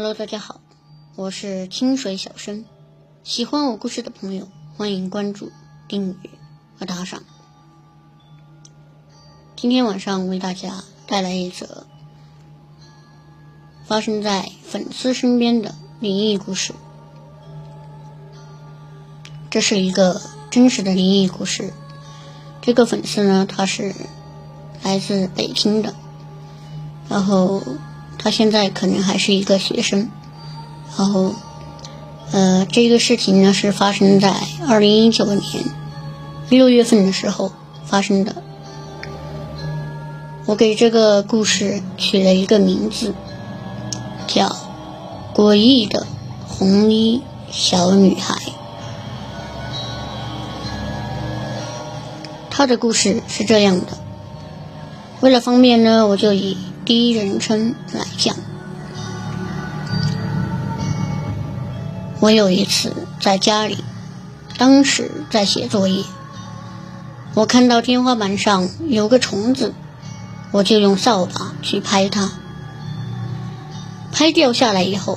Hello，大家好，我是清水小生。喜欢我故事的朋友，欢迎关注、订阅和打赏。今天晚上为大家带来一则发生在粉丝身边的灵异故事。这是一个真实的灵异故事。这个粉丝呢，他是来自北京的，然后。他现在可能还是一个学生，然后，呃，这个事情呢是发生在二零一九年六月份的时候发生的。我给这个故事取了一个名字，叫《诡异的红衣小女孩》。她的故事是这样的，为了方便呢，我就以。第一人称来讲，我有一次在家里，当时在写作业，我看到天花板上有个虫子，我就用扫把去拍它，拍掉下来以后，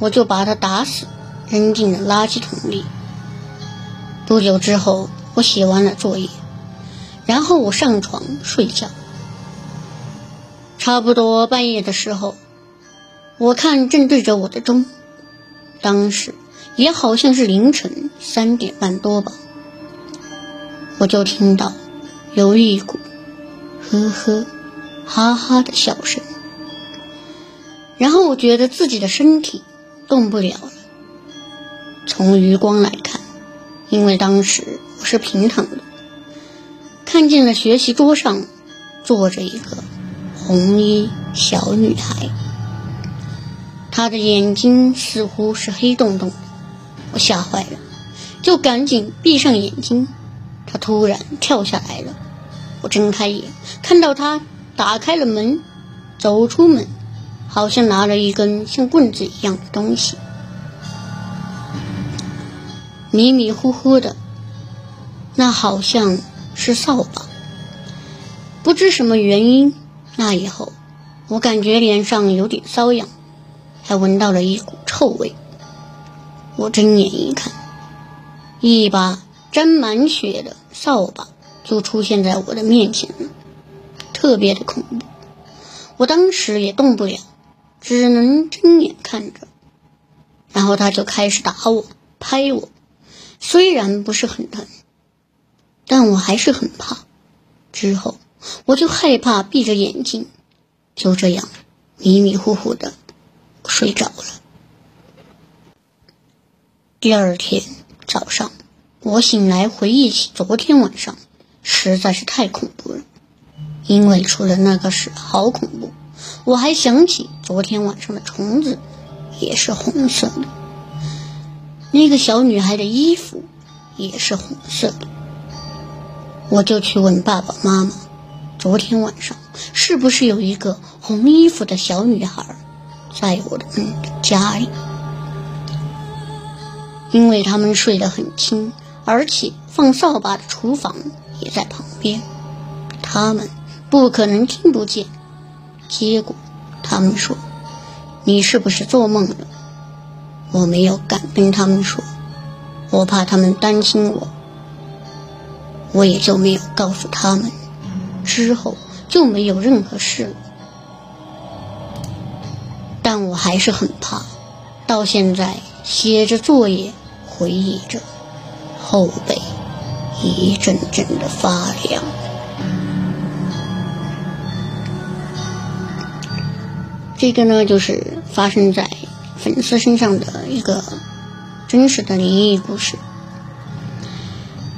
我就把它打死，扔进了垃圾桶里。不久之后，我写完了作业，然后我上床睡觉。差不多半夜的时候，我看正对着我的钟，当时也好像是凌晨三点半多吧，我就听到有一股呵呵哈哈的笑声，然后我觉得自己的身体动不了了。从余光来看，因为当时我是平躺的，看见了学习桌上坐着一个。红衣小女孩，她的眼睛似乎是黑洞洞的，我吓坏了，就赶紧闭上眼睛。她突然跳下来了，我睁开眼，看到她打开了门，走出门，好像拿了一根像棍子一样的东西，迷迷糊糊的，那好像是扫把，不知什么原因。那以后，我感觉脸上有点瘙痒，还闻到了一股臭味。我睁眼一看，一把沾满血的扫把就出现在我的面前了，特别的恐怖。我当时也动不了，只能睁眼看着。然后他就开始打我、拍我，虽然不是很疼，但我还是很怕。之后。我就害怕，闭着眼睛，就这样迷迷糊糊的睡着了。第二天早上，我醒来回忆起昨天晚上，实在是太恐怖了。因为除了那个事好恐怖，我还想起昨天晚上的虫子也是红色的，那个小女孩的衣服也是红色的。我就去问爸爸妈妈。昨天晚上是不是有一个红衣服的小女孩在我的家里？因为他们睡得很轻，而且放扫把的厨房也在旁边，他们不可能听不见。结果他们说：“你是不是做梦了？”我没有敢跟他们说，我怕他们担心我，我也就没有告诉他们。之后就没有任何事了，但我还是很怕，到现在写着作业，回忆着，后背一阵阵的发凉。这个呢，就是发生在粉丝身上的一个真实的灵异故事。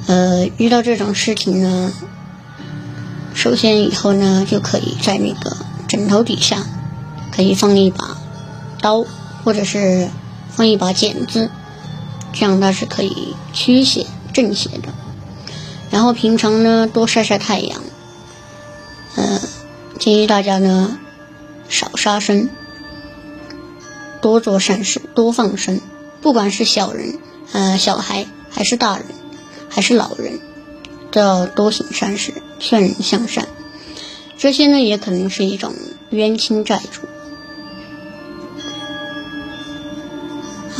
呃，遇到这种事情呢。首先，以后呢就可以在那个枕头底下，可以放一把刀，或者是放一把剪子，这样它是可以驱邪镇邪的。然后平常呢多晒晒太阳，呃，建议大家呢少杀生，多做善事，多放生。不管是小人、呃小孩，还是大人，还是老人。都要多行善事，劝人向善。这些呢，也可能是一种冤亲债主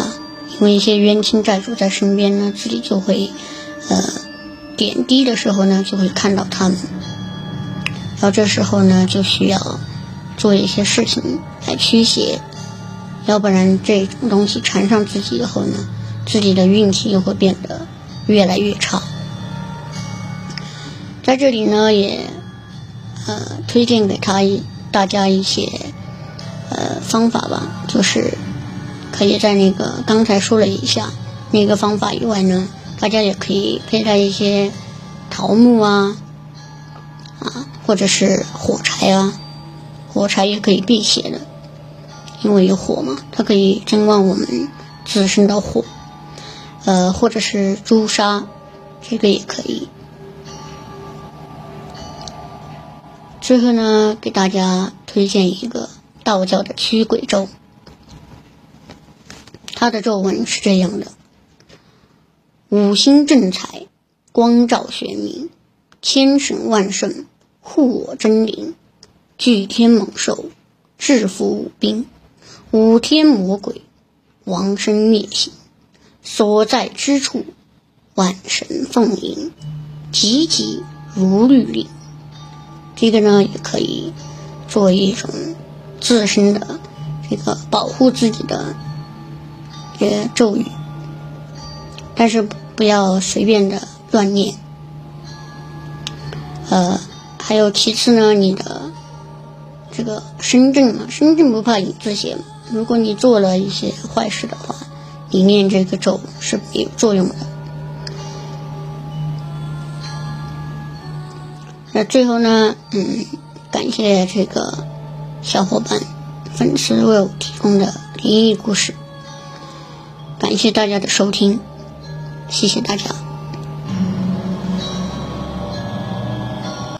啊。因为一些冤亲债主在身边呢，自己就会呃点滴的时候呢，就会看到他们。然后这时候呢，就需要做一些事情来驱邪，要不然这种东西缠上自己以后呢，自己的运气就会变得越来越差。在这里呢，也呃推荐给他一大家一些呃方法吧，就是可以在那个刚才说了一下那个方法以外呢，大家也可以佩戴一些桃木啊啊，或者是火柴啊，火柴也可以辟邪的，因为有火嘛，它可以增旺我们自身的火，呃，或者是朱砂，这个也可以。最后呢，给大家推荐一个道教的驱鬼咒，它的咒文是这样的：五星正财，光照玄冥，千神万圣护我真灵，巨天猛兽制服五兵，五天魔鬼亡身灭形，所在之处万神奉迎，急急如律令。这个呢，也可以作为一种自身的这个保护自己的咒语，但是不要随便的乱念。呃，还有其次呢，你的这个身正嘛，身正不怕影子斜。如果你做了一些坏事的话，你念这个咒是没有作用的。那最后呢，嗯，感谢这个小伙伴、粉丝为我提供的灵异故事，感谢大家的收听，谢谢大家。